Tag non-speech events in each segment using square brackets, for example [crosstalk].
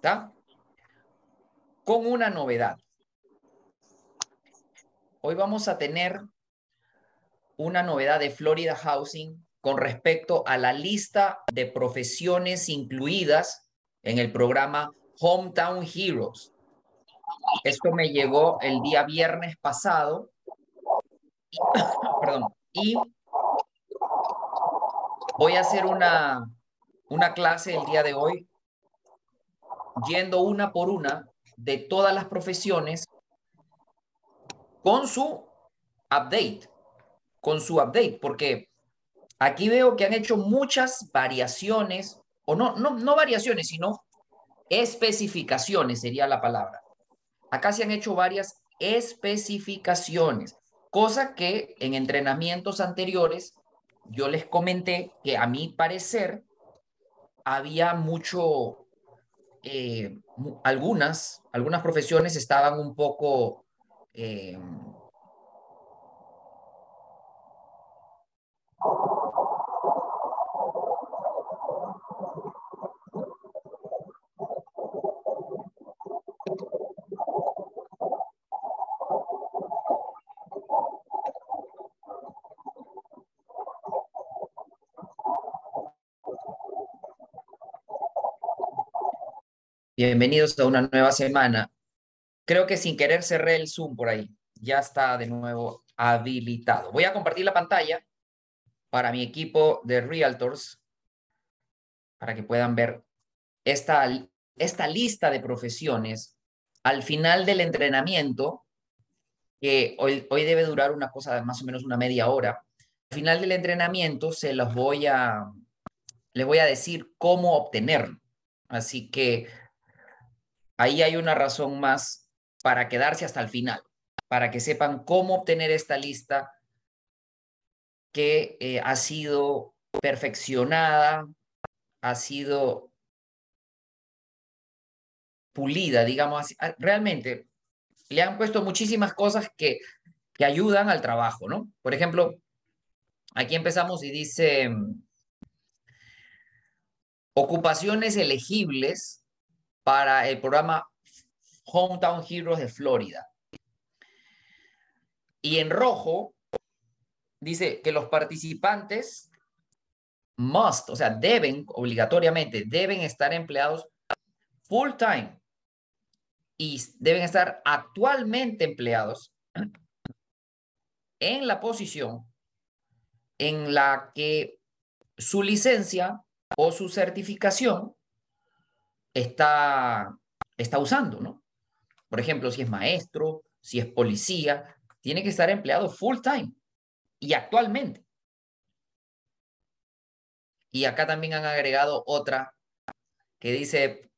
¿Está? Con una novedad. Hoy vamos a tener una novedad de Florida Housing con respecto a la lista de profesiones incluidas en el programa Hometown Heroes. Esto me llegó el día viernes pasado. [coughs] perdón. Y voy a hacer una, una clase el día de hoy, yendo una por una de todas las profesiones con su update, con su update, porque aquí veo que han hecho muchas variaciones, o no, no, no variaciones, sino especificaciones sería la palabra. Acá se han hecho varias especificaciones, cosa que en entrenamientos anteriores yo les comenté que a mi parecer había mucho, eh, algunas, algunas profesiones estaban un poco... Eh, Bienvenidos a una nueva semana. Creo que sin querer cerré el Zoom por ahí. Ya está de nuevo habilitado. Voy a compartir la pantalla para mi equipo de Realtors para que puedan ver esta, esta lista de profesiones al final del entrenamiento, que hoy, hoy debe durar una cosa de más o menos una media hora. Al final del entrenamiento se los voy a, les voy a decir cómo obtenerlo. Así que ahí hay una razón más para quedarse hasta el final, para que sepan cómo obtener esta lista que eh, ha sido perfeccionada, ha sido pulida, digamos así. Ah, realmente le han puesto muchísimas cosas que, que ayudan al trabajo, ¿no? Por ejemplo, aquí empezamos y dice ocupaciones elegibles para el programa Hometown Heroes de Florida. Y en rojo dice que los participantes must, o sea, deben obligatoriamente, deben estar empleados full time y deben estar actualmente empleados en la posición en la que su licencia o su certificación está, está usando, ¿no? Por ejemplo, si es maestro, si es policía, tiene que estar empleado full time y actualmente. Y acá también han agregado otra que dice,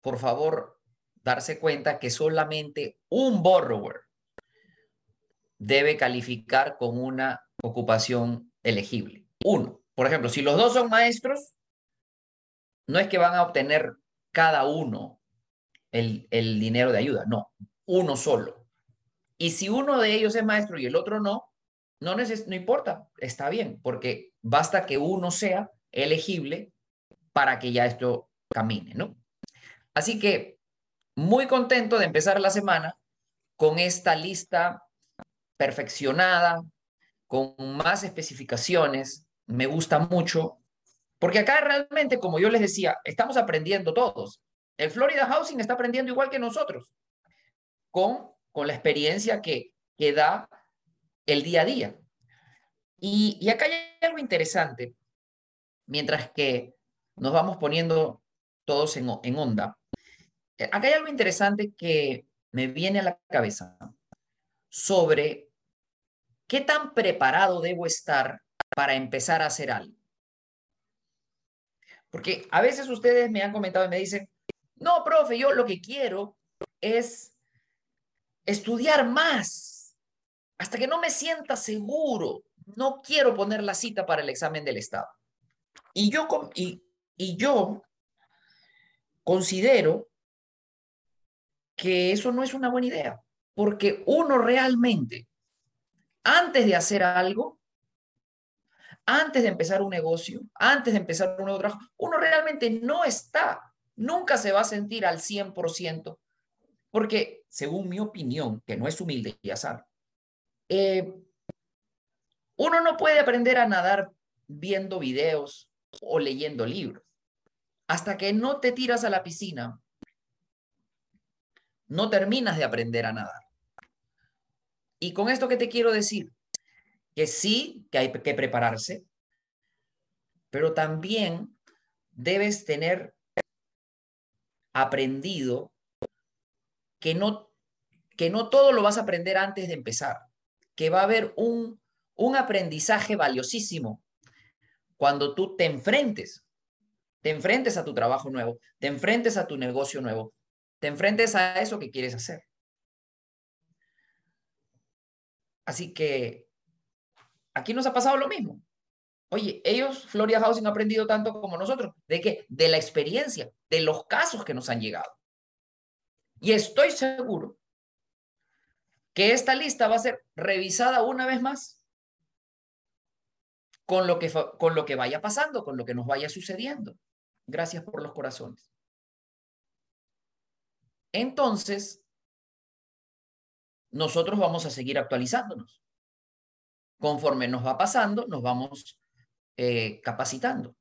por favor, darse cuenta que solamente un borrower debe calificar con una ocupación elegible. Uno. Por ejemplo, si los dos son maestros, no es que van a obtener cada uno el, dinero de ayuda, no, uno solo. Y si uno de ellos es maestro y el otro no, no, no importa, está bien, porque basta que uno sea elegible para que ya esto camine, ¿no? Así que muy contento de empezar la semana con esta lista perfeccionada, con más especificaciones. Me gusta mucho porque acá realmente, como yo les decía, estamos aprendiendo todos. El Florida Housing está aprendiendo igual que nosotros, con, con la experiencia que, que da el día a día. Y, y acá hay algo interesante, mientras que nos vamos poniendo todos en, en onda. Eh, acá hay algo interesante que me viene a la cabeza sobre qué tan preparado debo estar para empezar a hacer algo. Porque a veces ustedes me han comentado y me dicen, no, profe, yo lo que quiero es estudiar más hasta que no me sienta seguro. No quiero poner la cita para el examen del Estado. Y yo, y, y yo considero que eso no es una buena idea, porque uno realmente, antes de hacer algo, antes de empezar un negocio, antes de empezar un nuevo trabajo, uno realmente no está nunca se va a sentir al 100%, porque según mi opinión, que no es humilde y azar, eh, uno no puede aprender a nadar viendo videos o leyendo libros. Hasta que no te tiras a la piscina, no terminas de aprender a nadar. Y con esto que te quiero decir, que sí, que hay que prepararse, pero también debes tener aprendido que no, que no todo lo vas a aprender antes de empezar, que va a haber un, un aprendizaje valiosísimo cuando tú te enfrentes, te enfrentes a tu trabajo nuevo, te enfrentes a tu negocio nuevo, te enfrentes a eso que quieres hacer. Así que aquí nos ha pasado lo mismo. Oye, ellos, Florida Housing, han aprendido tanto como nosotros. ¿De qué? De la experiencia, de los casos que nos han llegado. Y estoy seguro que esta lista va a ser revisada una vez más con lo que, con lo que vaya pasando, con lo que nos vaya sucediendo. Gracias por los corazones. Entonces, nosotros vamos a seguir actualizándonos. Conforme nos va pasando, nos vamos eh, capacitando.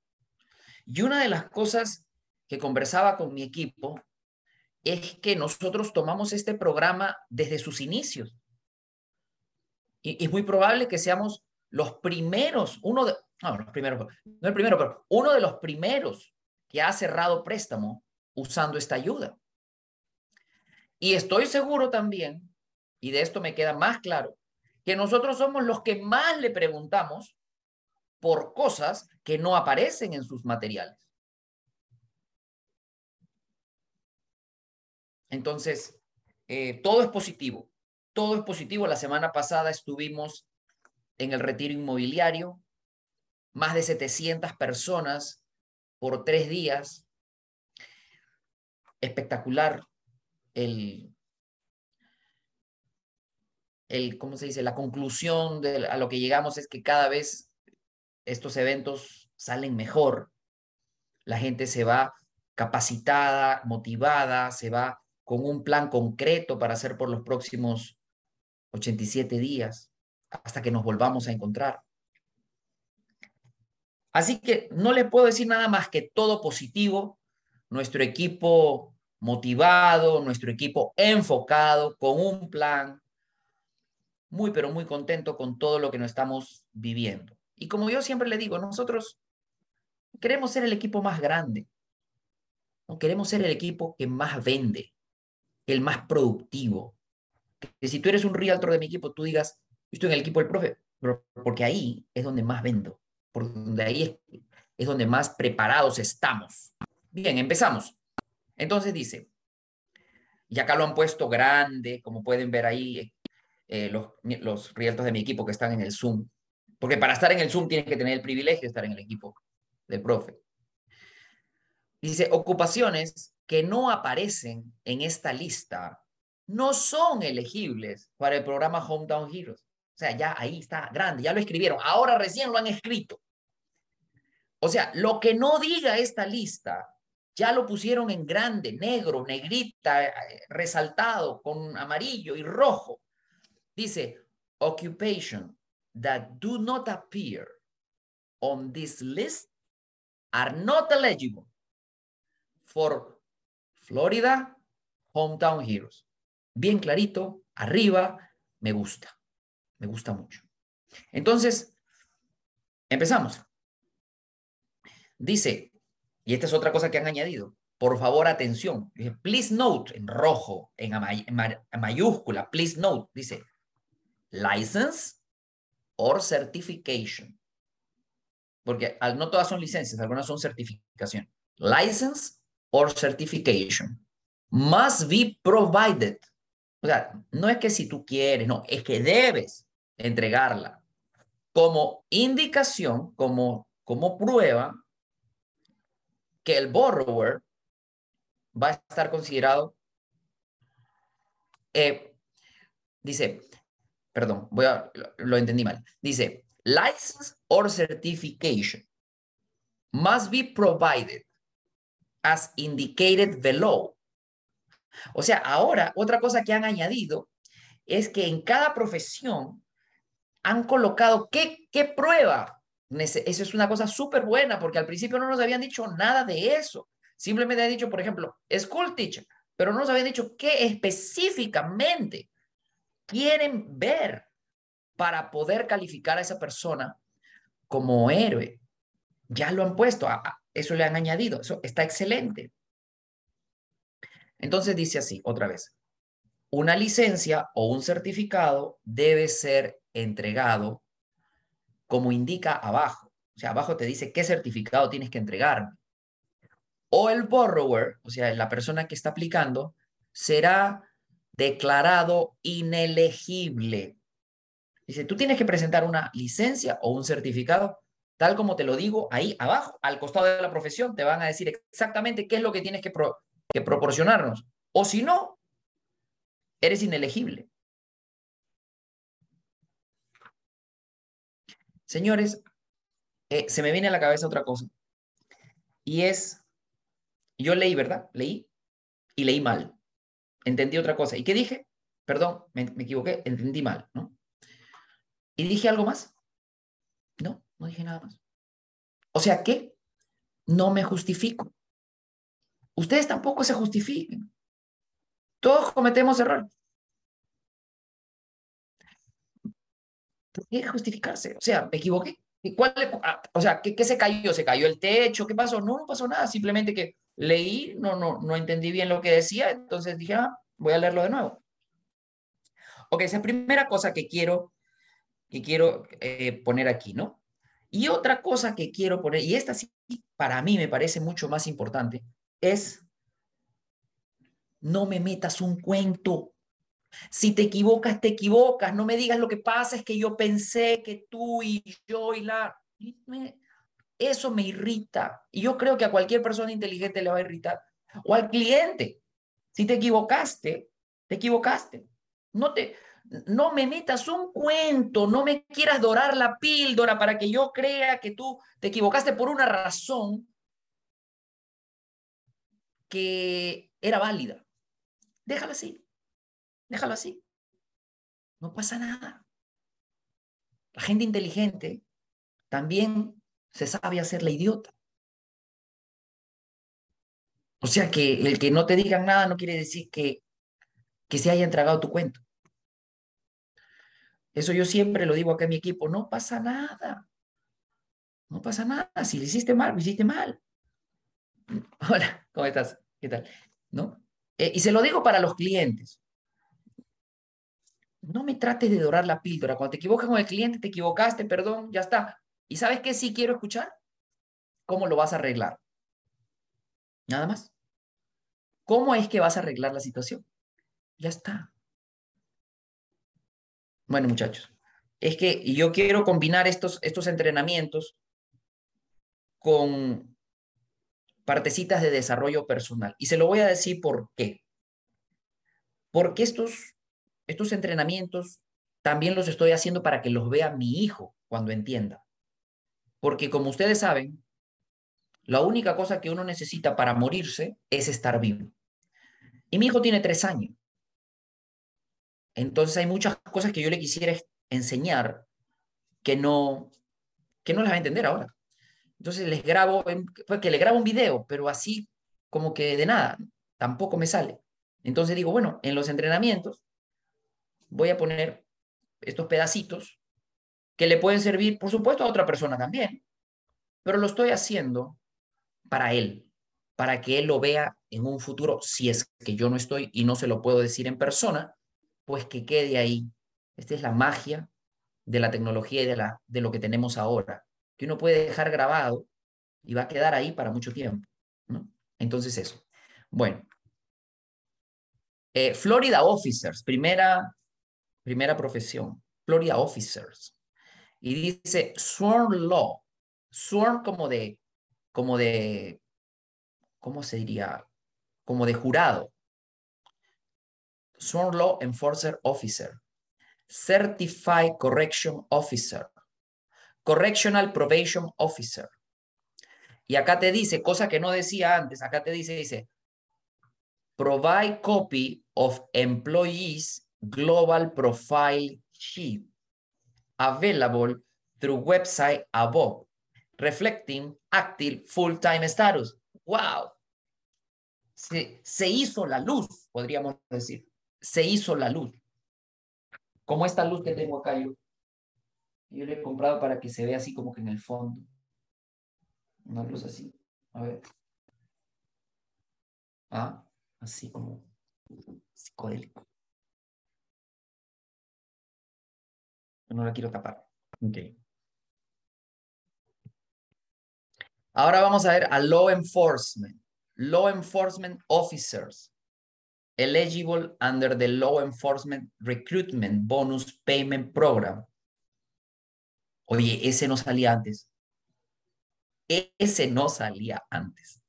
Y una de las cosas que conversaba con mi equipo es que nosotros tomamos este programa desde sus inicios. Y es muy probable que seamos los primeros, uno de, no, los primeros, no el primero, pero uno de los primeros que ha cerrado préstamo usando esta ayuda. Y estoy seguro también, y de esto me queda más claro, que nosotros somos los que más le preguntamos por cosas que no aparecen en sus materiales. Entonces, eh, todo es positivo, todo es positivo. La semana pasada estuvimos en el retiro inmobiliario, más de 700 personas por tres días. Espectacular el, el ¿cómo se dice? La conclusión de a lo que llegamos es que cada vez estos eventos salen mejor. La gente se va capacitada, motivada, se va con un plan concreto para hacer por los próximos 87 días hasta que nos volvamos a encontrar. Así que no le puedo decir nada más que todo positivo, nuestro equipo motivado, nuestro equipo enfocado, con un plan, muy, pero muy contento con todo lo que nos estamos viviendo. Y como yo siempre le digo, nosotros queremos ser el equipo más grande, ¿no? queremos ser el equipo que más vende, el más productivo. Que si tú eres un realtor de mi equipo, tú digas, estoy en el equipo del profe, porque ahí es donde más vendo, por donde ahí es, es donde más preparados estamos. Bien, empezamos. Entonces dice, y acá lo han puesto grande, como pueden ver ahí eh, los, los de mi equipo que están en el Zoom, porque para estar en el Zoom tienen que tener el privilegio de estar en el equipo del profe. Dice, ocupaciones que no aparecen en esta lista no son elegibles para el programa Hometown Heroes. O sea, ya ahí está grande, ya lo escribieron. Ahora recién lo han escrito. O sea, lo que no diga esta lista, ya lo pusieron en grande, negro, negrita, eh, resaltado con amarillo y rojo. Dice, occupation that do not appear on this list are not eligible for Florida Hometown Heroes. Bien clarito, arriba, me gusta. Me gusta mucho. Entonces, empezamos. Dice, y esta es otra cosa que han añadido, por favor, atención. Please note, en rojo, en, mayúscula, please note, dice, license or certification. Porque no todas son licencias, algunas son certificación. License or certification must be provided. O sea, no es que si tú quieres, no, es que debes entregarla como indicación, como, como prueba que el borrower va a estar considerado, eh, dice, perdón, voy a, lo entendí mal, dice, license or certification must be provided as indicated below. O sea, ahora otra cosa que han añadido es que en cada profesión han colocado qué, qué prueba. Eso es una cosa súper buena porque al principio no nos habían dicho nada de eso. Simplemente han dicho, por ejemplo, school teacher, pero no nos habían dicho qué específicamente quieren ver para poder calificar a esa persona como héroe. Ya lo han puesto, eso le han añadido, eso está excelente. Entonces dice así, otra vez, una licencia o un certificado debe ser entregado como indica abajo. O sea, abajo te dice qué certificado tienes que entregar. O el borrower, o sea, la persona que está aplicando, será declarado inelegible. Dice, tú tienes que presentar una licencia o un certificado, tal como te lo digo ahí abajo, al costado de la profesión, te van a decir exactamente qué es lo que tienes que, que proporcionarnos. O si no, eres inelegible. Señores, eh, se me viene a la cabeza otra cosa. Y es, yo leí, ¿verdad? Leí y leí mal. Entendí otra cosa. ¿Y qué dije? Perdón, me, me equivoqué, entendí mal, ¿no? ¿Y dije algo más? No, no dije nada más. O sea que no me justifico. Ustedes tampoco se justifiquen. Todos cometemos errores. ¿Por justificarse? O sea, me equivoqué. ¿Y cuál, ah, o sea, ¿qué, ¿qué, se cayó? ¿Se cayó el techo? ¿Qué pasó? No, no pasó nada. Simplemente que leí, no, no, no entendí bien lo que decía, entonces dije, ah, voy a leerlo de nuevo. Ok, esa es primera cosa que quiero, que quiero eh, poner aquí, ¿no? Y otra cosa que quiero poner, y esta sí para mí me parece mucho más importante, es no me metas un cuento. Si te equivocas, te equivocas. No me digas lo que pasa es que yo pensé que tú y yo y la... Eso me irrita. Y yo creo que a cualquier persona inteligente le va a irritar. O al cliente. Si te equivocaste, te equivocaste. No te... No me metas un cuento, no me quieras dorar la píldora para que yo crea que tú te equivocaste por una razón que era válida. Déjalo así. Déjalo así. No pasa nada. La gente inteligente también se sabe hacer la idiota. O sea que el que no te digan nada no quiere decir que, que se haya entregado tu cuento. Eso yo siempre lo digo acá en mi equipo, no pasa nada. No pasa nada. Si le hiciste mal, lo hiciste mal. [laughs] Hola, ¿cómo estás? ¿Qué tal? ¿No? Eh, y se lo digo para los clientes no me trates de dorar la píldora. Cuando te equivocas con el cliente, te equivocaste, perdón, ya está. ¿Y sabes qué sí quiero escuchar? ¿Cómo lo vas a arreglar? Nada más. ¿Cómo es que vas a arreglar la situación? Ya está. Bueno, muchachos, es que yo quiero combinar estos, estos entrenamientos con partecitas de desarrollo personal. Y se lo voy a decir por qué. Porque estos estos entrenamientos también los estoy haciendo para que los vea mi hijo cuando entienda. Porque como ustedes saben, la única cosa que uno necesita para morirse es estar vivo. Y mi hijo tiene tres años. Entonces hay muchas cosas que yo le quisiera enseñar que no, que no las va a entender ahora. Entonces les grabo, pues que le grabo un video, pero así como que de nada, tampoco me sale. Entonces digo, bueno, en los entrenamientos voy a poner estos pedacitos que le pueden servir, por supuesto, a otra persona también, pero lo estoy haciendo para él, para que él lo vea en un futuro, si es que yo no estoy y no se lo puedo decir en persona, pues que quede ahí. Esta es la magia de la tecnología y de, la, de lo que tenemos ahora, que uno puede dejar grabado y va a quedar ahí para mucho tiempo. Entonces eso. Bueno. Eh, Florida Officers, primera primera profesión, Florida Officers. Y dice sworn law, sworn como de, como de, ¿cómo se diría? Como de jurado. Sworn Law Enforcer Officer, Certified Correction Officer, Correctional Probation Officer, Y acá te dice, cosa que no decía antes, acá te dice, dice, provide copy of employees global profile sheet available through website above, reflecting active full-time status. ¡Wow! Se, se hizo la luz, podríamos decir. Se hizo la luz. Como esta luz que tengo acá yo. Yo le he comprado para que se vea así como que en el fondo. Una luz así. A ver. Ah, así como psicodélico. No la quiero tapar. Ok. Ahora vamos a ver a law enforcement. Law enforcement officers eligible under the law enforcement recruitment bonus payment program. Oye, ese no salía antes. Ese no salía antes.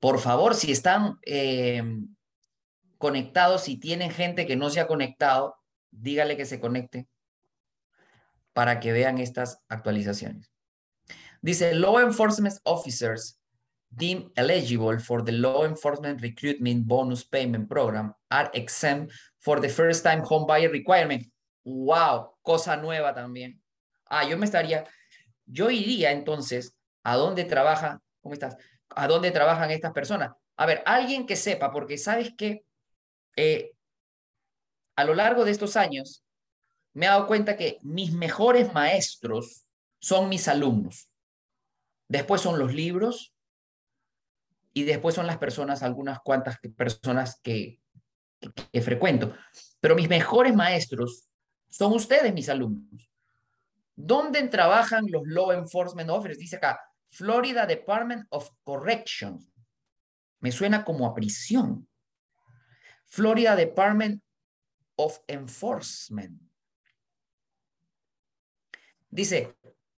Por favor, si están eh, conectados, si tienen gente que no se ha conectado, dígale que se conecte para que vean estas actualizaciones. Dice, law enforcement officers deemed eligible for the law enforcement recruitment bonus payment program are exempt for the first time home buyer requirement. Wow, cosa nueva también. Ah, yo me estaría, yo iría entonces a dónde trabaja, ¿cómo estás? ¿A dónde trabajan estas personas? A ver, alguien que sepa, porque sabes que eh, a lo largo de estos años me he dado cuenta que mis mejores maestros son mis alumnos. Después son los libros y después son las personas, algunas cuantas personas que, frecuento. Pero mis mejores maestros son ustedes, mis alumnos. ¿Dónde trabajan los law enforcement officers? Dice acá, Florida Department of Corrections. Me suena como a prisión. Florida Department of Enforcement. Dice,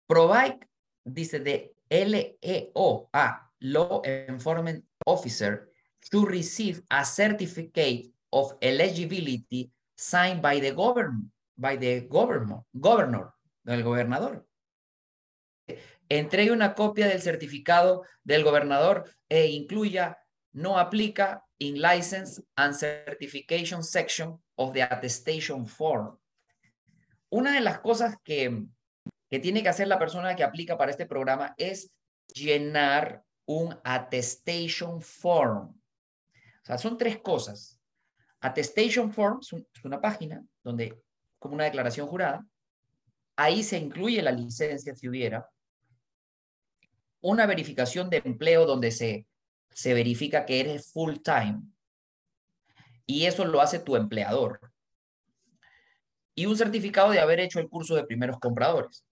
provide, dice de LEO, a Law Enforcement Officer, to receive a certificate of eligibility signed by the government, by the governor, del gobernador. Entregue una copia del certificado del gobernador e incluya no aplica in license and certification section of the attestation form. Una de las cosas que, que tiene que hacer la persona que aplica para este programa es llenar un attestation form. O sea, son tres cosas. Attestation form es una página donde, como una declaración jurada, ahí se incluye la licencia si hubiera. Una verificación de empleo donde se se verifica que eres full time y eso lo hace tu empleador. Y un certificado de haber hecho el curso de primeros compradores.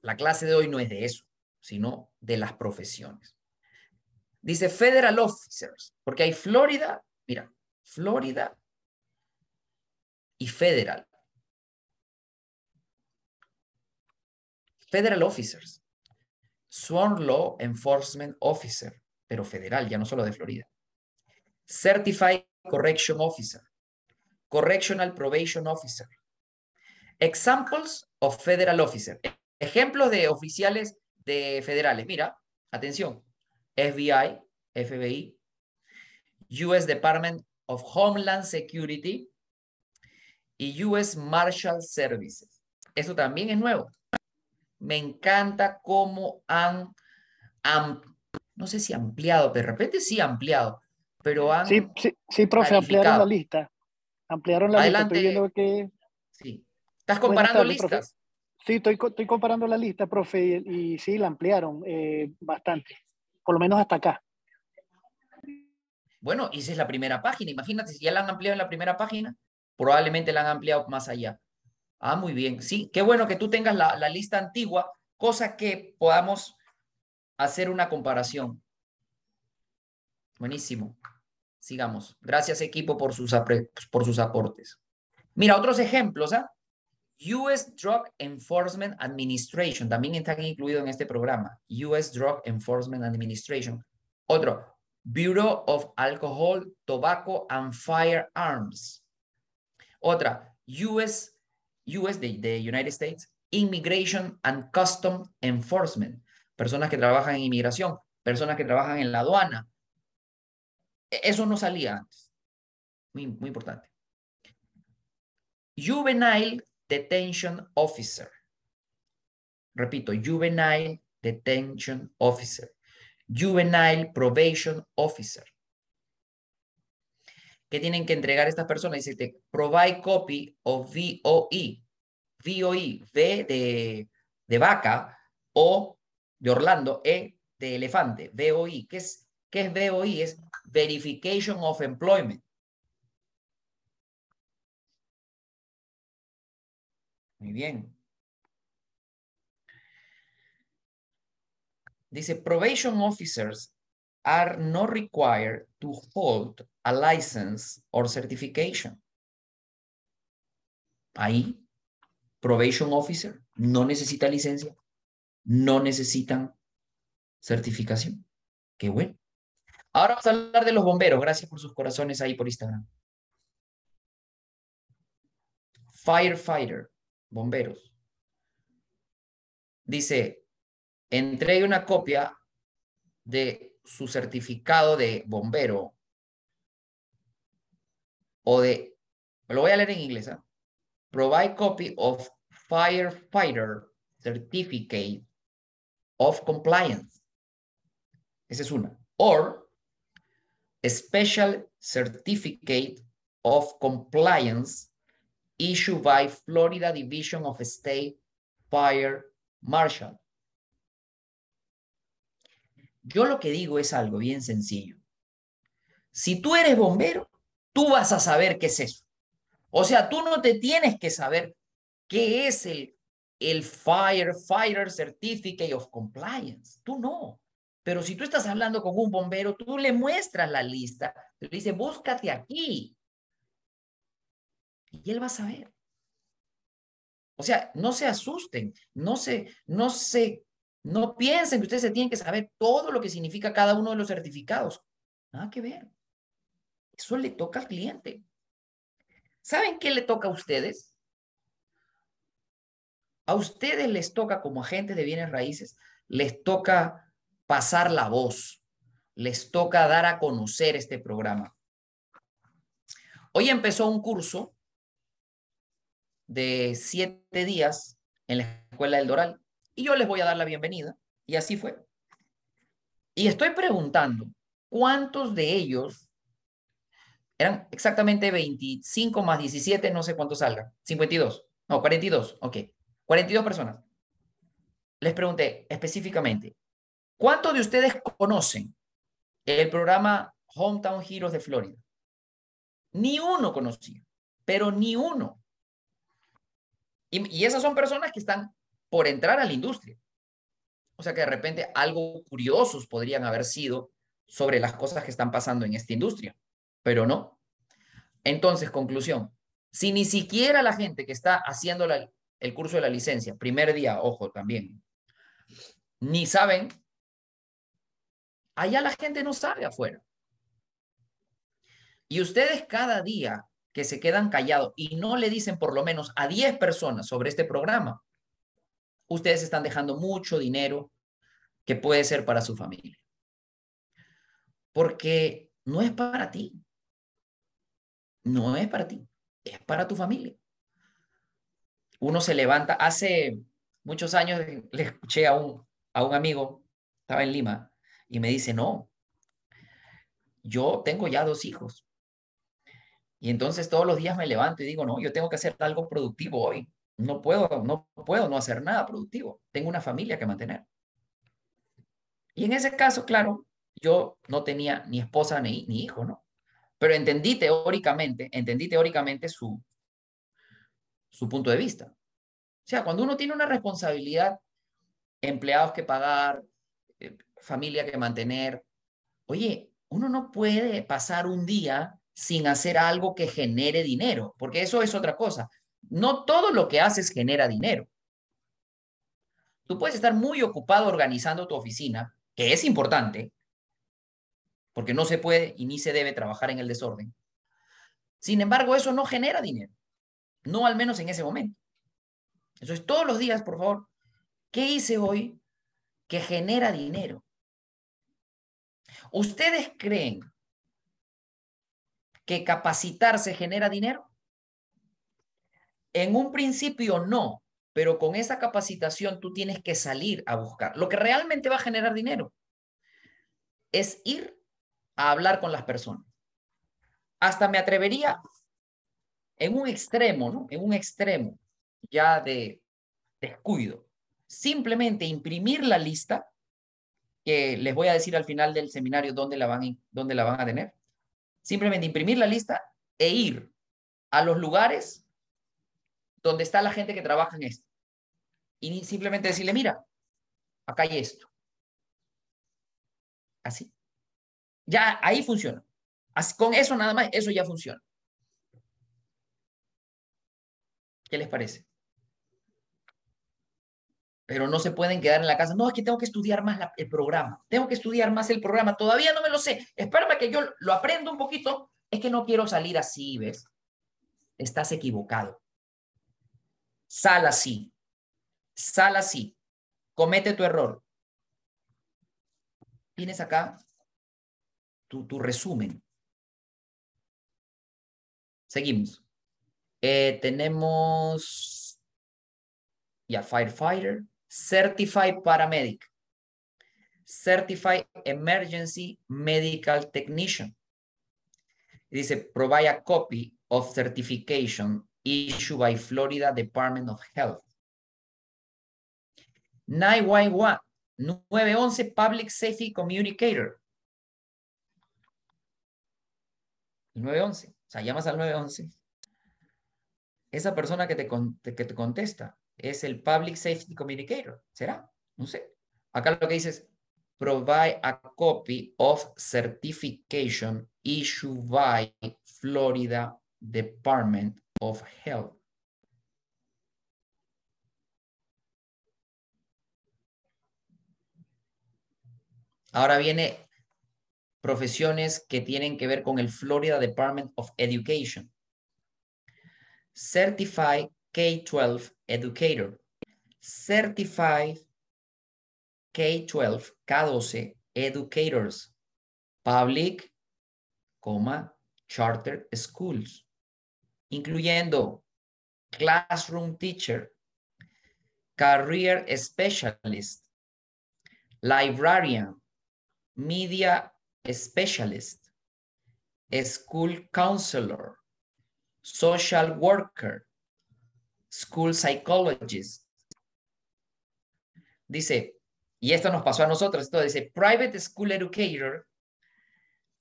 La clase de hoy no es de eso, sino de las profesiones. Dice Federal Officers, porque hay Florida, mira, Florida y Federal. Federal Officers. Sworn Law Enforcement Officer pero federal, ya no solo de Florida. Certified Correction Officer, Correctional Probation Officer. Examples of Federal Officer. Ejemplos de oficiales de federales. Mira, atención. FBI, FBI, US Department of Homeland Security y US Marshal Services. Eso también es nuevo. Me encanta cómo han, han no sé si ampliado, de repente sí ampliado, pero han. Sí, sí, sí profe, ampliaron la lista. Ampliaron la lista. Estoy viendo que... Sí. ¿Estás comparando listas? Sí, estoy, estoy comparando la lista, profe, y, sí, la ampliaron eh, bastante, por lo menos hasta acá. Bueno, y esa es la primera página. Imagínate, si ya la han ampliado en la primera página, probablemente la han ampliado más allá. Ah, muy bien. Sí, qué bueno que tú tengas la, la lista antigua, cosa que podamos hacer una comparación. Buenísimo. Sigamos. Gracias equipo por sus, por sus aportes. Mira, otros ejemplos. ¿ah? US Drug Enforcement Administration también están incluidos en este programa. US Drug Enforcement Administration. Otro, Bureau of Alcohol, Tobacco and Firearms. Otra, US, US de, de United States, Immigration and Custom Enforcement, personas que trabajan en inmigración, personas que trabajan en la aduana. E, eso no salía antes. Muy, muy importante. Juvenile Detention Officer. Repito, Juvenile Detention Officer. Juvenile Probation Officer. ¿Qué tienen que entregar estas personas? Dice, provide copy of VOE. VOE, V de, de vaca, O de Orlando, E de elefante, VOE. ¿Qué es, qué es VOE? Es Verification of Employment. Muy bien. Dice, probation officers are not required to hold a license or certification. Ahí, probation officer no necesita licencia, no necesitan certificación. Qué bueno. Ahora vamos a hablar de los bomberos. Gracias por sus corazones ahí por Instagram. Firefighter, bomberos. Dice, entregue una copia de su certificado de bombero o de, lo voy a leer en inglés, ¿eh? provide copy of firefighter certificate of compliance. Esa es una. Or a special certificate of compliance issued by Florida Division of State Fire Marshal. Yo lo que digo es algo bien sencillo. Si tú eres bombero, tú vas a saber qué es eso. O sea, tú no te tienes que saber qué es el, el Firefighter Certificate of Compliance. Tú no. Pero si tú estás hablando con un bombero, tú le muestras la lista, le dices, búscate aquí. Y él va a saber. O sea, no se asusten, no se, no se no piensen que ustedes se tienen que saber todo lo que significa cada uno de los certificados. Nada que ver. Eso le toca al cliente. ¿Saben qué le toca a ustedes? A ustedes les toca como agentes de bienes raíces, les toca pasar la voz, les toca dar a conocer este programa. Hoy empezó un curso de siete días en la Escuela del Doral y yo les voy a dar la bienvenida. Y así fue. Y estoy preguntando, ¿cuántos de ellos eran exactamente 25 más 17, no sé cuántos salgan, 52, no, 42, ok, 42 personas. Les pregunté específicamente, ¿cuántos de ustedes conocen el programa Hometown Heroes de Florida? Ni uno conocía, pero ni uno. Y, y esas son personas que están por entrar a la industria. O sea que de repente algo curiosos podrían haber sido sobre las cosas que están pasando en esta industria, pero no. Entonces, conclusión, si ni siquiera la gente que está haciendo el curso de la licencia, primer día, ojo también, ni saben, allá la gente no sabe afuera. Y ustedes cada día que se quedan callados y no le dicen por lo menos a 10 personas sobre este programa, ustedes están dejando mucho dinero que puede ser para su familia. Porque no es para ti. No es para ti, es para tu familia. Uno se levanta, hace muchos años le escuché a un, a un amigo, estaba en Lima, y me dice, no, yo tengo ya dos hijos. Y entonces todos los días me levanto y digo, no, yo tengo que hacer algo productivo hoy. No puedo, no puedo no hacer nada productivo. Tengo una familia que mantener. Y en ese caso, claro, yo no tenía ni esposa ni, ni hijo, ¿no? Pero entendí teóricamente, entendí teóricamente su, su punto de vista. O sea, cuando uno tiene una responsabilidad, empleados que pagar, eh, familia que mantener, oye, uno no puede pasar un día sin hacer algo que genere dinero, porque eso es otra cosa. No todo lo que haces genera dinero. Tú puedes estar muy ocupado organizando tu oficina, que es importante, porque no se puede y ni se debe trabajar en el desorden. Sin embargo, eso no genera dinero. No al menos en ese momento. Entonces, todos los días, por favor, ¿qué hice hoy que genera dinero? ¿Ustedes creen que capacitarse genera dinero? En un principio no, pero con esa capacitación tú tienes que salir a buscar. Lo que realmente va a generar dinero es ir a hablar con las personas. Hasta me atrevería en un extremo, ¿no? En un extremo ya de descuido. Simplemente imprimir la lista, que les voy a decir al final del seminario dónde la van, dónde la van a tener. Simplemente imprimir la lista e ir a los lugares donde está la gente que trabaja en esto. Y simplemente decirle, mira, acá hay esto. Así. Ya ahí funciona. con eso nada más, eso ya funciona. ¿Qué les parece? Pero no se pueden quedar en la casa. No, es que tengo que estudiar más el programa. Tengo que estudiar más el programa. Todavía no me lo sé. Espérame que yo lo aprendo un poquito. Es que no quiero salir así, ¿ves? Estás equivocado. Sal así. Sal así. Comete tu error. Tienes acá tu, tu resumen. Seguimos. Eh, tenemos ya firefighter, certified paramedic, certified emergency medical technician. Dice, provide a copy of certification issued by Florida Department of Health. 911, 911 Public Safety Communicator. 911, o sea, llamas al 911 esa persona que te, que te contesta es el Public Safety Communicator. ¿Será? No sé. Acá lo que dice es, provide a copy of certification issued by Florida Department of Health. Ahora viene profesiones que tienen que ver con el Florida Department of Education. Certified K-12 Educator, Certified K-12, K-12 Educators, Public, Charter Schools, incluyendo Classroom Teacher, Career Specialist, Librarian, Media Specialist, School Counselor, social worker, school psychologist. Dice, y esto nos pasó a nosotros, esto dice, private school educator,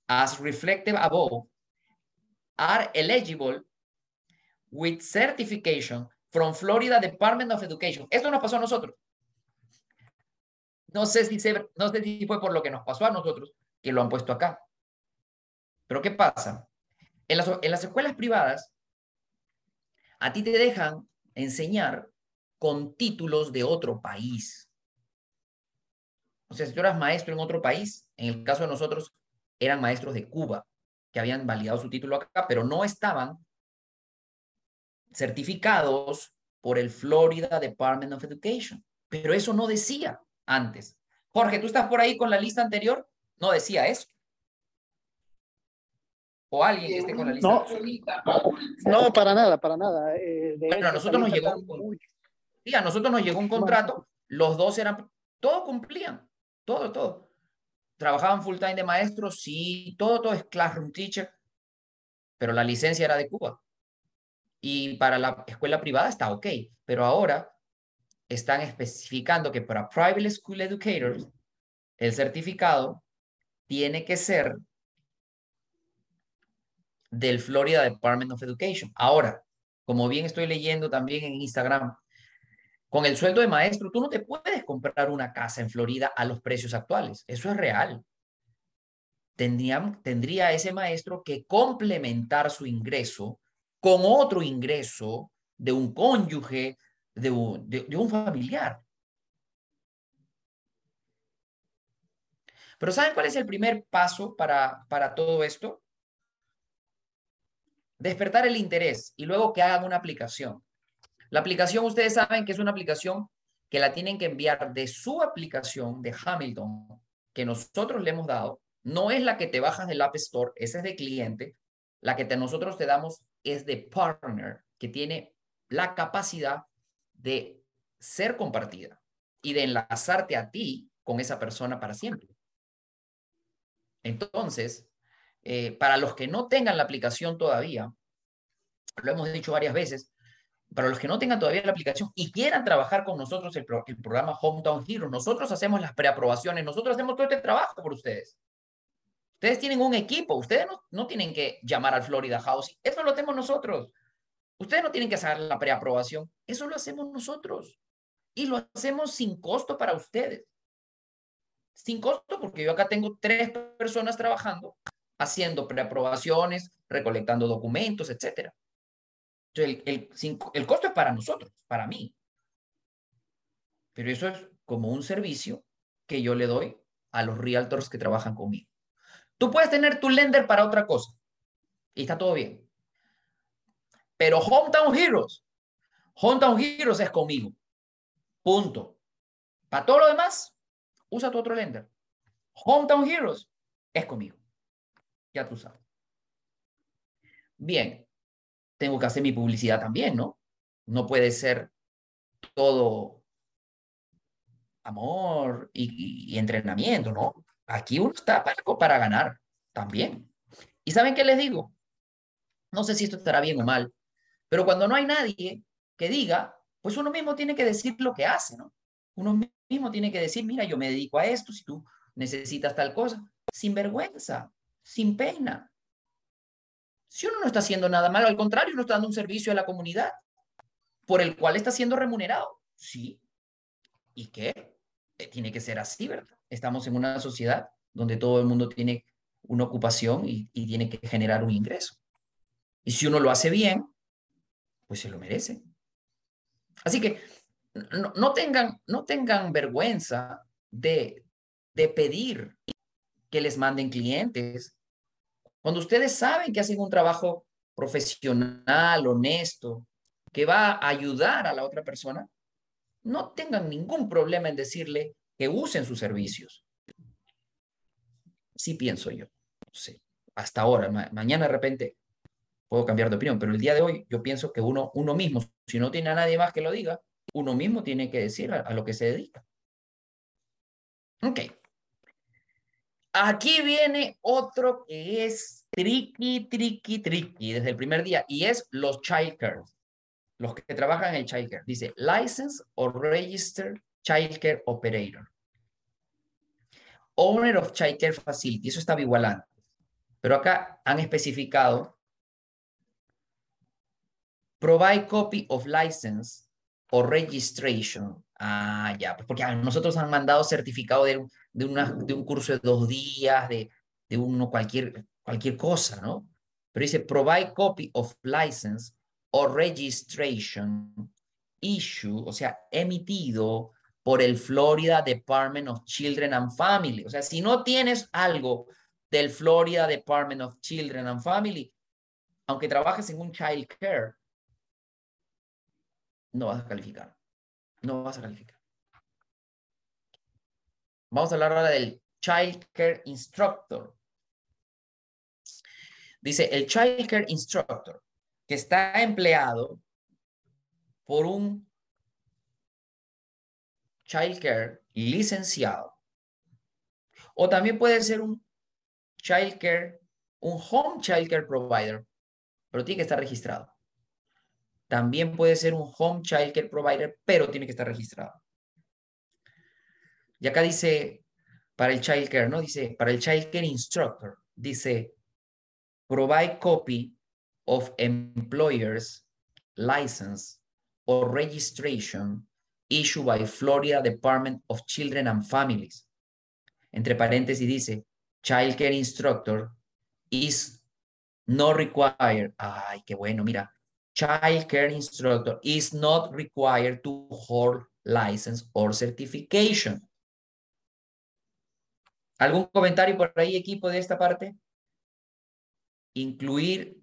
as reflected above, are eligible with certification from Florida Department of Education. Esto nos pasó a nosotros. No sé si, no sé fue por lo que nos pasó a nosotros que lo han puesto acá. Pero ¿qué pasa? En las, en las escuelas privadas a ti te dejan enseñar con títulos de otro país. O sea, si tú eras maestro en otro país, en el caso de nosotros, eran maestros de Cuba, que habían validado su título acá, pero no estaban certificados por el Florida Department of Education. Pero eso no decía antes. Jorge, ¿tú estás por ahí con la lista anterior? No decía eso o alguien que esté con la lista. No, para nada, para nada. Eh, a nosotros nos llegó un, sí, a nosotros nos llegó un contrato, los dos eran, todos cumplían, todo, todo. Trabajaban full time de maestros, sí, todo, todo es classroom teacher, pero la licencia era de Cuba. Y para la escuela privada está ok, pero ahora están especificando que para private school educators, el certificado tiene que ser del Florida Department of Education. Ahora, como bien estoy leyendo también en Instagram, con el sueldo de maestro, tú no te puedes comprar una casa en Florida a los precios actuales. Eso es real. Tendría, tendría ese maestro que complementar su ingreso con otro ingreso de un cónyuge, de un, de un familiar. Pero ¿saben cuál es el primer paso para, para todo esto? Despertar el interés y luego que hagan una aplicación. La aplicación, ustedes saben que es una aplicación que la tienen que enviar de su aplicación de Hamilton, que nosotros le hemos dado. No es la que te bajas del App Store, esa es de cliente. La que nosotros te damos es de partner, que tiene la capacidad de ser compartida y de enlazarte a ti con esa persona para siempre. Entonces, eh, para los que no tengan la aplicación todavía, lo hemos dicho varias veces, para los que no tengan todavía la aplicación y quieran trabajar con nosotros el, el programa Hometown Hero, nosotros hacemos las preaprobaciones, nosotros hacemos todo este trabajo por ustedes. Ustedes tienen un equipo, ustedes no, no tienen que llamar al Florida House, eso lo hacemos nosotros. Ustedes no tienen que hacer la preaprobación, eso lo hacemos nosotros. Y lo hacemos sin costo para ustedes. Sin costo porque yo acá tengo tres personas trabajando, haciendo preaprobaciones, recolectando documentos, etc. El, el, el costo es para nosotros, para mí. Pero eso es como un servicio que yo le doy a los realtors que trabajan conmigo. Tú puedes tener tu lender para otra cosa y está todo bien. Pero Hometown Heroes, Hometown Heroes es conmigo. Punto. Para todo lo demás, usa tu otro lender. Hometown Heroes es conmigo. Ya tú sabes. Bien, tengo que hacer mi publicidad también, ¿no? No puede ser todo amor y, entrenamiento, ¿no? Aquí uno está para, para ganar también. ¿Y saben qué les digo? No sé si esto estará bien o mal, pero cuando no hay nadie que diga, pues uno mismo tiene que decir lo que hace, ¿no? Uno mismo tiene que decir, mira, yo me dedico a esto, si tú necesitas tal cosa, sin vergüenza, sin pena. Si uno no está haciendo nada malo, al contrario, uno está dando un servicio a la comunidad por el cual está siendo remunerado. Sí. ¿Y qué? Eh, tiene que ser así, ¿verdad? Estamos en una sociedad donde todo el mundo tiene una ocupación y, tiene que generar un ingreso. Y si uno lo hace bien, pues se lo merece. Así que no, tengan, no tengan vergüenza de, de pedir que les manden clientes. Cuando ustedes saben que hacen un trabajo profesional, honesto, que va a ayudar a la otra persona, no tengan ningún problema en decirle que usen sus servicios. Sí pienso yo. Sí. Hasta ahora, mañana de repente puedo cambiar de opinión, pero el día de hoy yo pienso que uno, uno mismo, si no tiene a nadie más que lo diga, uno mismo tiene que decir a, lo que se dedica. Ok. Aquí viene otro que es tricky, tricky, tricky desde el primer día y es los childcare. Los que trabajan en childcare. Dice license or register childcare operator. Owner of childcare facility. Eso estaba igual antes. Pero acá han especificado Provide copy of license o registration. Ah, ya, pues porque a nosotros han mandado certificado de, de, una, de un curso de dos días, de, de uno cualquier, cualquier cosa, ¿no? Pero dice provide copy of license o registration issue, o sea, emitido por el Florida Department of Children and Family. O sea, si no tienes algo del Florida Department of Children and Family, aunque trabajes en un child care, no vas a calificar. No vas a calificar. Vamos a hablar ahora del Child Care Instructor. Dice, el Child Care Instructor, que está empleado por un Child Care licenciado. O también puede ser un Child Care, un Home Child Care Provider, pero tiene que estar registrado. También puede ser un Home Child Care Provider, pero tiene que estar registrado. Y acá dice, para el Child Care, ¿no? Dice, para el Child Care Instructor, dice, provide copy of employer's license or registration issued by Florida Department of Children and Families. Entre paréntesis dice, Child Care Instructor is not required. Ay, qué bueno, mira child care instructor is not required to hold license or certification. ¿Algún comentario por ahí, equipo, de esta parte? Incluir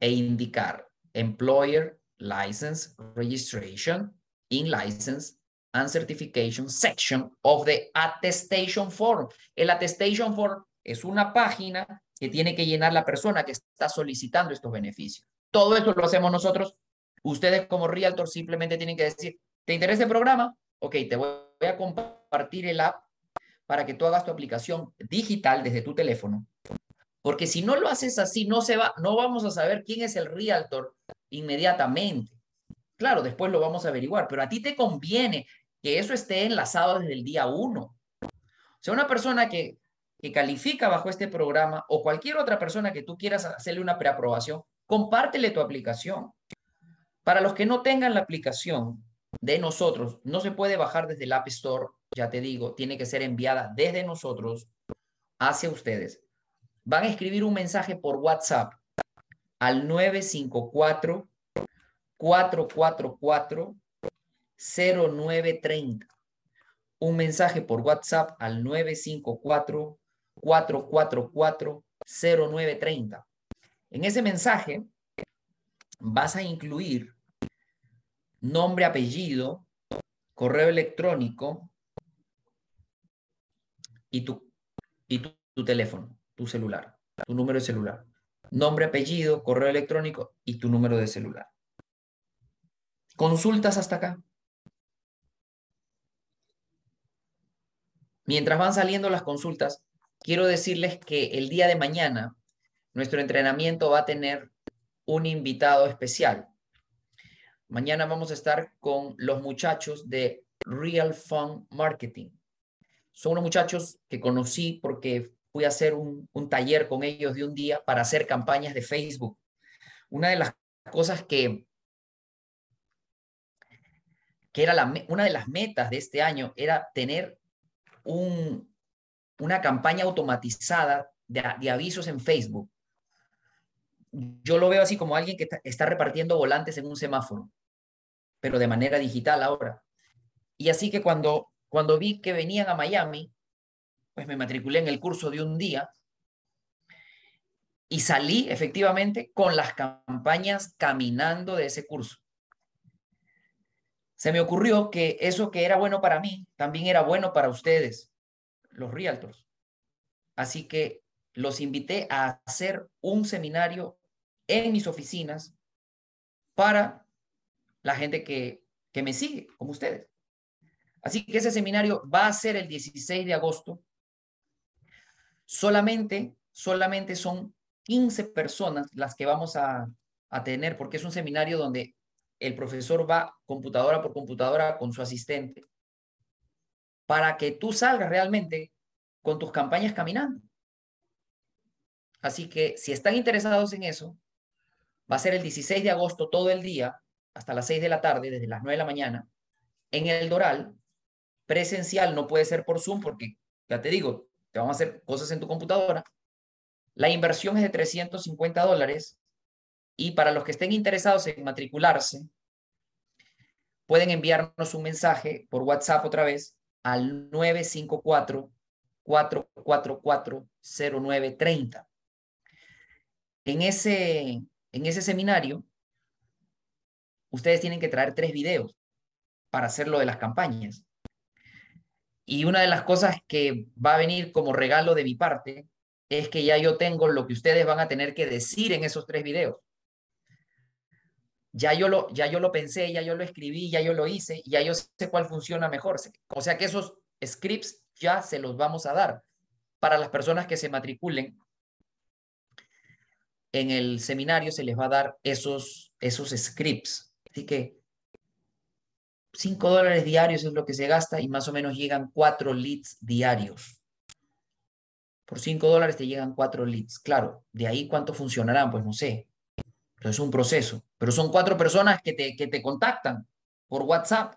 e indicar employer License Registration in License and Certification section of the attestation form. El attestation form es una página que tiene que llenar la persona que está solicitando estos beneficios. Todo esto lo hacemos nosotros. Ustedes como realtor simplemente tienen que decir, ¿te interesa el programa? Ok, te voy a compartir el app para que tú hagas tu aplicación digital desde tu teléfono. Porque si no lo haces así, no, se va, no vamos a saber quién es el realtor inmediatamente. Claro, después lo vamos a averiguar, pero a ti te conviene que eso esté enlazado desde el día uno. O sea, una persona que, que califica bajo este programa o cualquier otra persona que tú quieras hacerle una preaprobación, compártele tu aplicación. Para los que no tengan la aplicación de nosotros, no se puede bajar desde el App Store, ya te digo, tiene que ser enviada desde nosotros hacia ustedes van a escribir un mensaje por WhatsApp al 954 444 0930. Un mensaje por WhatsApp al 954 444 0930. En ese mensaje vas a incluir nombre, apellido, correo electrónico y tu, y tu teléfono tu celular, tu número de celular. Nombre, apellido, correo electrónico y tu número de celular. Consultas hasta acá. Mientras van saliendo las consultas, quiero decirles que el día de mañana nuestro entrenamiento va a tener un invitado especial. Mañana vamos a estar con los muchachos de Real Fun Marketing. Son unos muchachos que conocí porque fui a hacer un, taller con ellos de un día para hacer campañas de Facebook. Una de las cosas que, que era una de las metas de este año era tener un, una campaña automatizada de, avisos en Facebook. Yo lo veo así como alguien que está repartiendo volantes en un semáforo, pero de manera digital ahora. Y así que cuando, cuando vi que venían a Miami, pues me matriculé en el curso de un día y salí efectivamente con las campañas caminando de ese curso. Se me ocurrió que eso que era bueno para mí también era bueno para ustedes, los realtors. Así que los invité a hacer un seminario en mis oficinas para la gente que, que me sigue, como ustedes. Así que ese seminario va a ser el 16 de agosto Solamente, solamente son 15 personas las que vamos a, a tener, porque es un seminario donde el profesor va computadora por computadora con su asistente para que tú salgas realmente con tus campañas caminando. Así que si están interesados en eso, va a ser el 16 de agosto todo el día, hasta las 6 de la tarde, desde las 9 de la mañana, en el Doral, presencial, no puede ser por Zoom porque, ya te digo, te vamos a hacer cosas en tu computadora. La inversión es de 350 dólares y para los que estén interesados en matricularse, pueden enviarnos un mensaje por WhatsApp otra vez al 954-444-0930. En ese, en ese seminario, ustedes tienen que traer tres videos para hacer lo de las campañas. Y una de las cosas que va a venir como regalo de mi parte es que ya yo tengo lo que ustedes van a tener que decir en esos tres videos. Ya yo lo, ya yo lo pensé, ya yo lo escribí, ya yo lo hice, ya yo sé cuál funciona mejor. O sea que esos scripts ya se los vamos a dar para las personas que se matriculen. En el seminario se les va a dar esos, esos scripts. Así que 5 dólares diarios es lo que se gasta y más o menos llegan 4 leads diarios. Por 5 dólares te llegan 4 leads. Claro, de ahí cuánto funcionarán, pues no sé. Pero es un proceso. Pero son cuatro personas que te, que te contactan por WhatsApp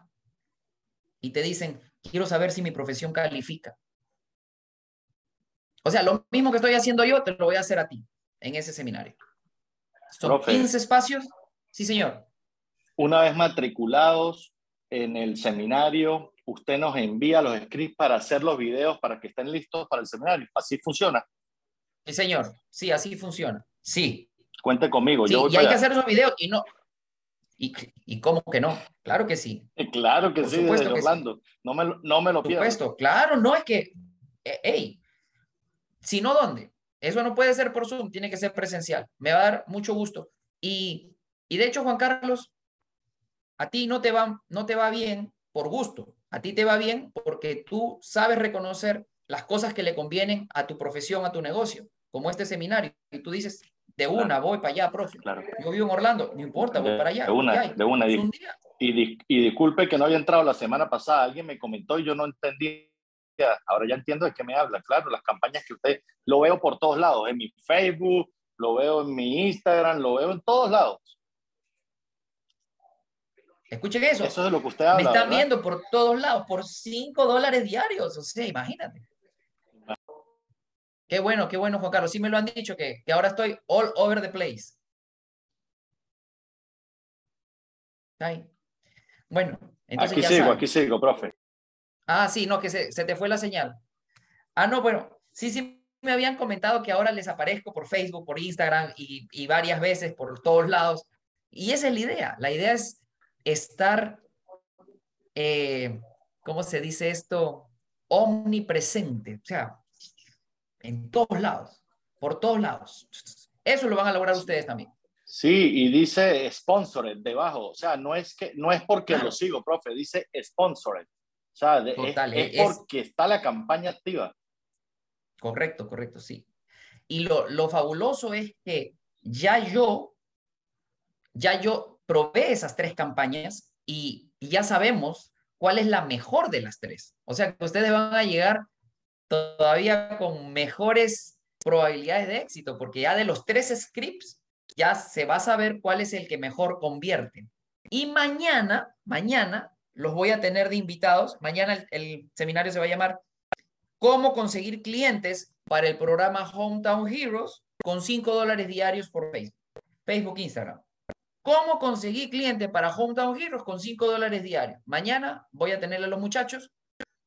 y te dicen, quiero saber si mi profesión califica. O sea, lo mismo que estoy haciendo yo, te lo voy a hacer a ti en ese seminario. Son 15 espacios. Sí, señor. Una vez matriculados, en el seminario, usted nos envía los scripts para hacer los videos para que estén listos para el seminario. Así funciona. Sí, señor. Sí, así funciona. Sí. Cuente conmigo. y hay que hacer esos videos y no. ¿Y, ¿Y cómo que no? Claro que sí. Claro que sí, desde Orlando. No, me, no me lo pierdo. Por supuesto, claro, no es que, hey, si no, ¿dónde? Eso no puede ser por Zoom, tiene que ser presencial. Me va a dar mucho gusto. Y, y de hecho, Juan Carlos, a ti no te, va, no te va bien por gusto. A ti te va bien porque tú sabes reconocer las cosas que le convienen a tu profesión, a tu negocio, como este seminario. Y tú dices, de una, voy para allá, profe. Claro. Yo vivo en Orlando, no importa, voy para allá. De una, de una. Y, y, y, disculpe que no había entrado la semana pasada, alguien me comentó y yo no entendí. Ahora ya entiendo de qué me habla, claro, las campañas que usted, lo veo por todos lados, en mi Facebook, lo veo en mi Instagram, lo veo en todos lados. Escuchen eso. Eso es lo que usted habla. Me están viendo por todos lados, por 5 dólares diarios. O sea, imagínate. Qué bueno, qué bueno, Juan Carlos. Sí me lo han dicho que, que ahora estoy all over the place. Ahí. Bueno, entonces. Aquí sigo, aquí sigo, profe. Ah, sí, no, que se, se, te fue la señal. Ah, no, bueno, sí, sí, me habían comentado que ahora les aparezco por Facebook, por Instagram y, y varias veces por todos lados. Y esa es la idea. La idea es estar, eh, ¿cómo se dice esto? Omnipresente, o sea, en todos lados, por todos lados. Eso lo van a lograr ustedes también. Sí, y dice sponsored debajo, o sea, no es que no es porque lo sigo, profe, dice sponsored. O sea, es, porque está la campaña activa. Correcto, correcto, sí. Y lo, lo fabuloso es que ya yo, ya yo probé esas tres campañas y, ya sabemos cuál es la mejor de las tres. O sea, que ustedes van a llegar todavía con mejores probabilidades de éxito, porque ya de los tres scripts ya se va a saber cuál es el que mejor convierte. Y mañana, mañana los voy a tener de invitados. Mañana el, el seminario se va a llamar ¿Cómo conseguir clientes para el programa Hometown Heroes con 5 dólares diarios por Facebook? Facebook, Instagram. ¿Cómo conseguí clientes para Hometown Heroes con 5 dólares diarios? Mañana voy a tenerle a los muchachos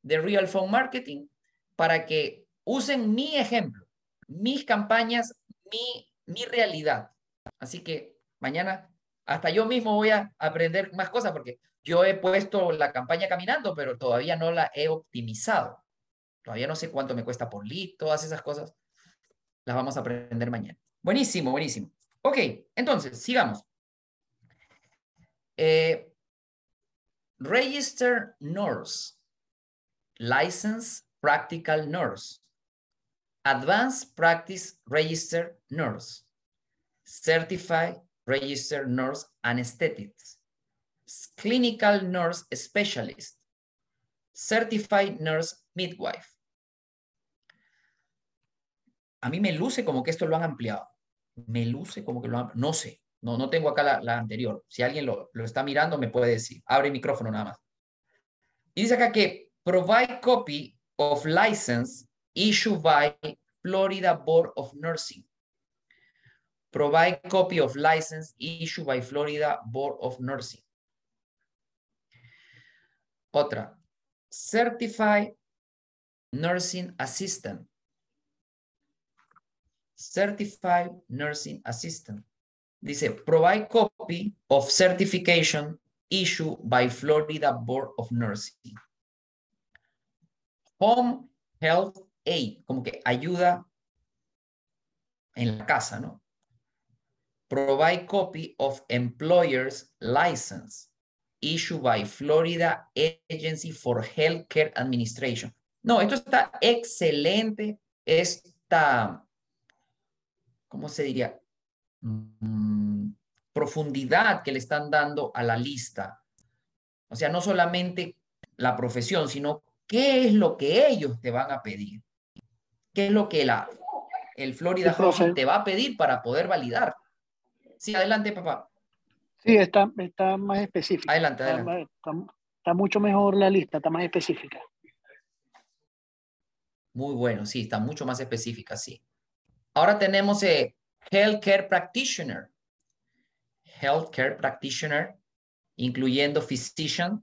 de Real Phone Marketing para que usen mi ejemplo, mis campañas, mi, mi realidad. Así que mañana hasta yo mismo voy a aprender más cosas porque yo he puesto la campaña caminando, pero todavía no la he optimizado. Todavía no sé cuánto me cuesta por lead, todas esas cosas las vamos a aprender mañana. Buenísimo, buenísimo. Ok, entonces, sigamos. Eh, register nurse, license practical nurse, advanced practice register nurse, certified registered nurse anesthetics, clinical nurse specialist, certified nurse midwife. A mí me luce como que esto lo han ampliado. Me luce como que lo han... No sé. No, no tengo acá la, anterior. Si alguien lo, lo, está mirando, me puede decir. Abre el micrófono nada más. Y dice acá que provide copy of license issued by Florida Board of Nursing. Provide copy of license issued by Florida Board of Nursing. Otra. Certified Nursing Assistant. Certified Nursing Assistant. Dice, provide copy of certification issued by Florida Board of Nursing. Home Health Aid, como que ayuda en la casa, ¿no? Provide copy of employer's license issued by Florida Agency for Healthcare Administration. No, esto está excelente. Esta, ¿cómo se diría? Mm, profundidad que le están dando a la lista. O sea, no solamente la profesión, sino qué es lo que ellos te van a pedir. ¿Qué es lo que la, el Florida Housing te va a pedir para poder validar? Sí, adelante, papá. Sí, está, está más específica. Adelante, adelante. Está, mucho mejor la lista, está más específica. Muy bueno, sí, está mucho más específica, sí. Ahora tenemos eh, healthcare practitioner. Healthcare practitioner, incluyendo physician,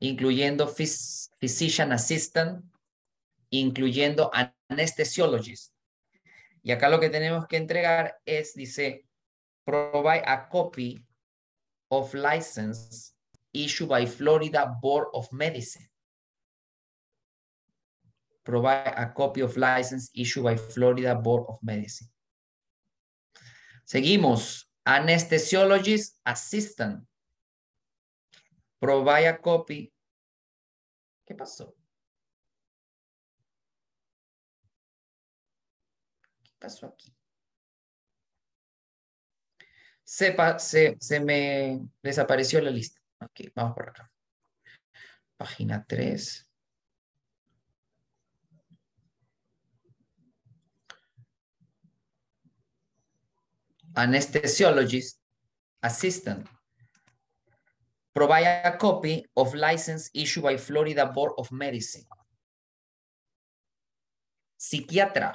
incluyendo physician assistant, incluyendo anesthesiologist. Y acá lo que tenemos que entregar es, dice, provide a copy of license issued by Florida Board of Medicine. Provide a copy of license issued by Florida Board of Medicine. Seguimos. Anesthesiologist assistant. Provide copy. ¿Qué pasó? ¿Qué pasó aquí? Sepa, se, se me desapareció la lista. Ok, vamos por acá. Página 3. Anesthesiologist assistant. Provide a copy of license issued by Florida Board of Medicine. Psiquiatra.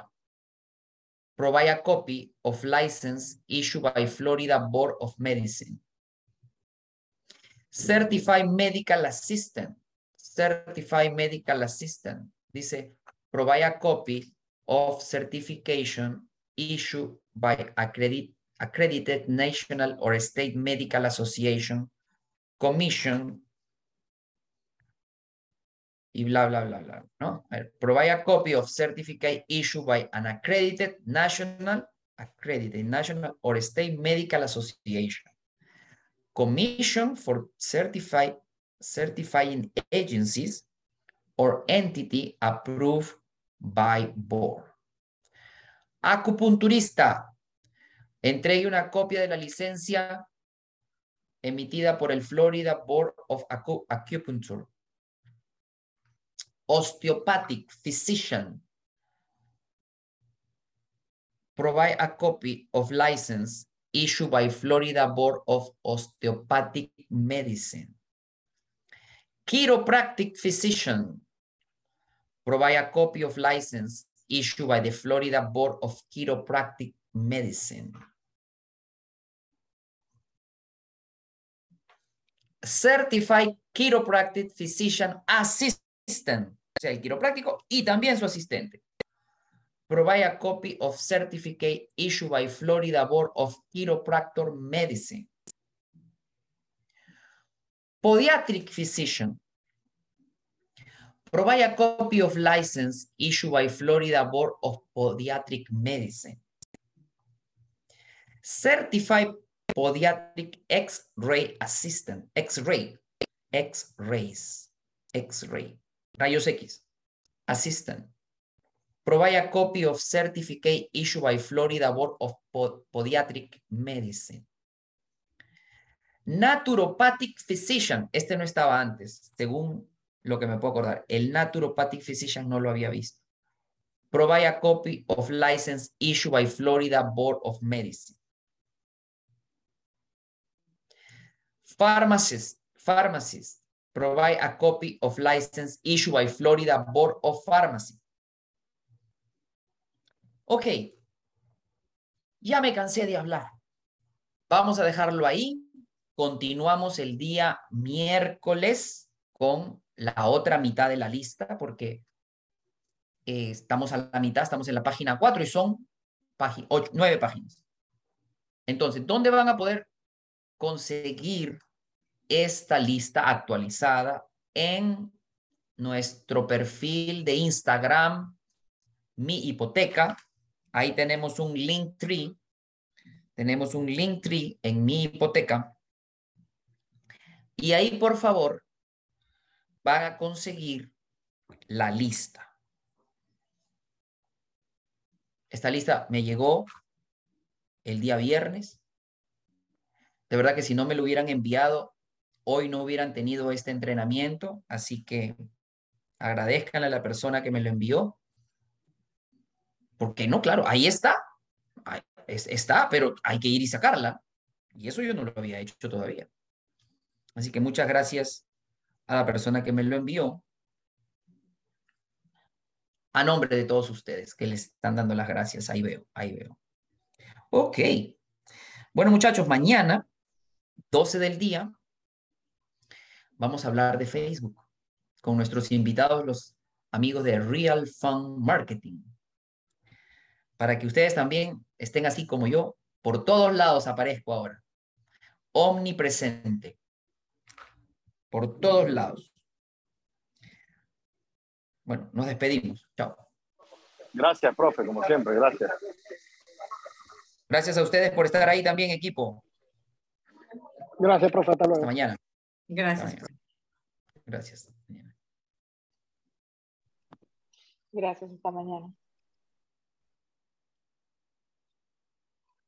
Provide a copy of license issued by Florida Board of Medicine. Certified Medical Assistant. Certified Medical Assistant. Dice, provide a copy of certification issued by accredit, accredited national or state medical association, commission, y bla, bla, bla, bla, ¿no? provide a copy of certificate issued by an accredited national, accredited national or state medical association. Commission for certified, certifying agencies or entity approved by board. Acupunturista. Entregue una copia de la licencia emitida por el Florida Board of Acupuncture. Osteopathic physician. Provide a copy of license issued by Florida Board of Osteopathic Medicine. Chiropractic physician. Provide a copy of license issued by the Florida Board of Chiropractic Medicine. Certified Chiropractic Physician Assistant, o sea, el quiropráctico y también su asistente. Provide a copy of certificate issued by Florida Board of Chiropractor Medicine. Podiatric physician. Provide a copy of license issued by Florida Board of Podiatric Medicine. Certified Podiatric X-ray assistant. X-ray. X-rays. X-ray. Rayos X. Assistant. Provide a copy of certificate issued by Florida Board of Podiatric Medicine. Naturopathic Physician. Este no estaba antes, según lo que me puedo acordar. El Naturopathic Physician no lo había visto. Provide a copy of license issued by Florida Board of Medicine. Pharmacist. Pharmacist. Provide a copy of license issued by Florida Board of Pharmacy. Ok, ya me cansé de hablar. Vamos a dejarlo ahí. Continuamos el día miércoles con la otra mitad de la lista porque eh, estamos a la mitad, estamos en la página 4 y son nueve páginas. Entonces, ¿dónde van a poder conseguir esta lista actualizada? En nuestro perfil de Instagram, mi hipoteca, Ahí tenemos un link tree. Tenemos un link tree en mi hipoteca. Y ahí, por favor, van a conseguir la lista. Esta lista me llegó el día viernes. De verdad que si no me lo hubieran enviado, hoy no hubieran tenido este entrenamiento. Así que agradezcanle a la persona que me lo envió. Porque no, claro, ahí está. está, pero hay que ir y sacarla. Y eso yo no lo había hecho todavía. Así que muchas gracias a la persona que me lo envió. A nombre de todos ustedes que les están dando las gracias. Ahí veo, ahí veo. Ok. Bueno, muchachos, mañana, 12 del día, vamos a hablar de Facebook con nuestros invitados, los amigos de Real Fun Marketing para que ustedes también estén así como yo. Por todos lados aparezco ahora. omnipresente, por todos lados. Bueno, nos despedimos. Chao. Gracias, profe, como siempre, gracias. Gracias a ustedes por estar ahí también, equipo. Gracias, profe. Hasta luego. Hasta mañana. Gracias. Gracias. Gracias, hasta mañana.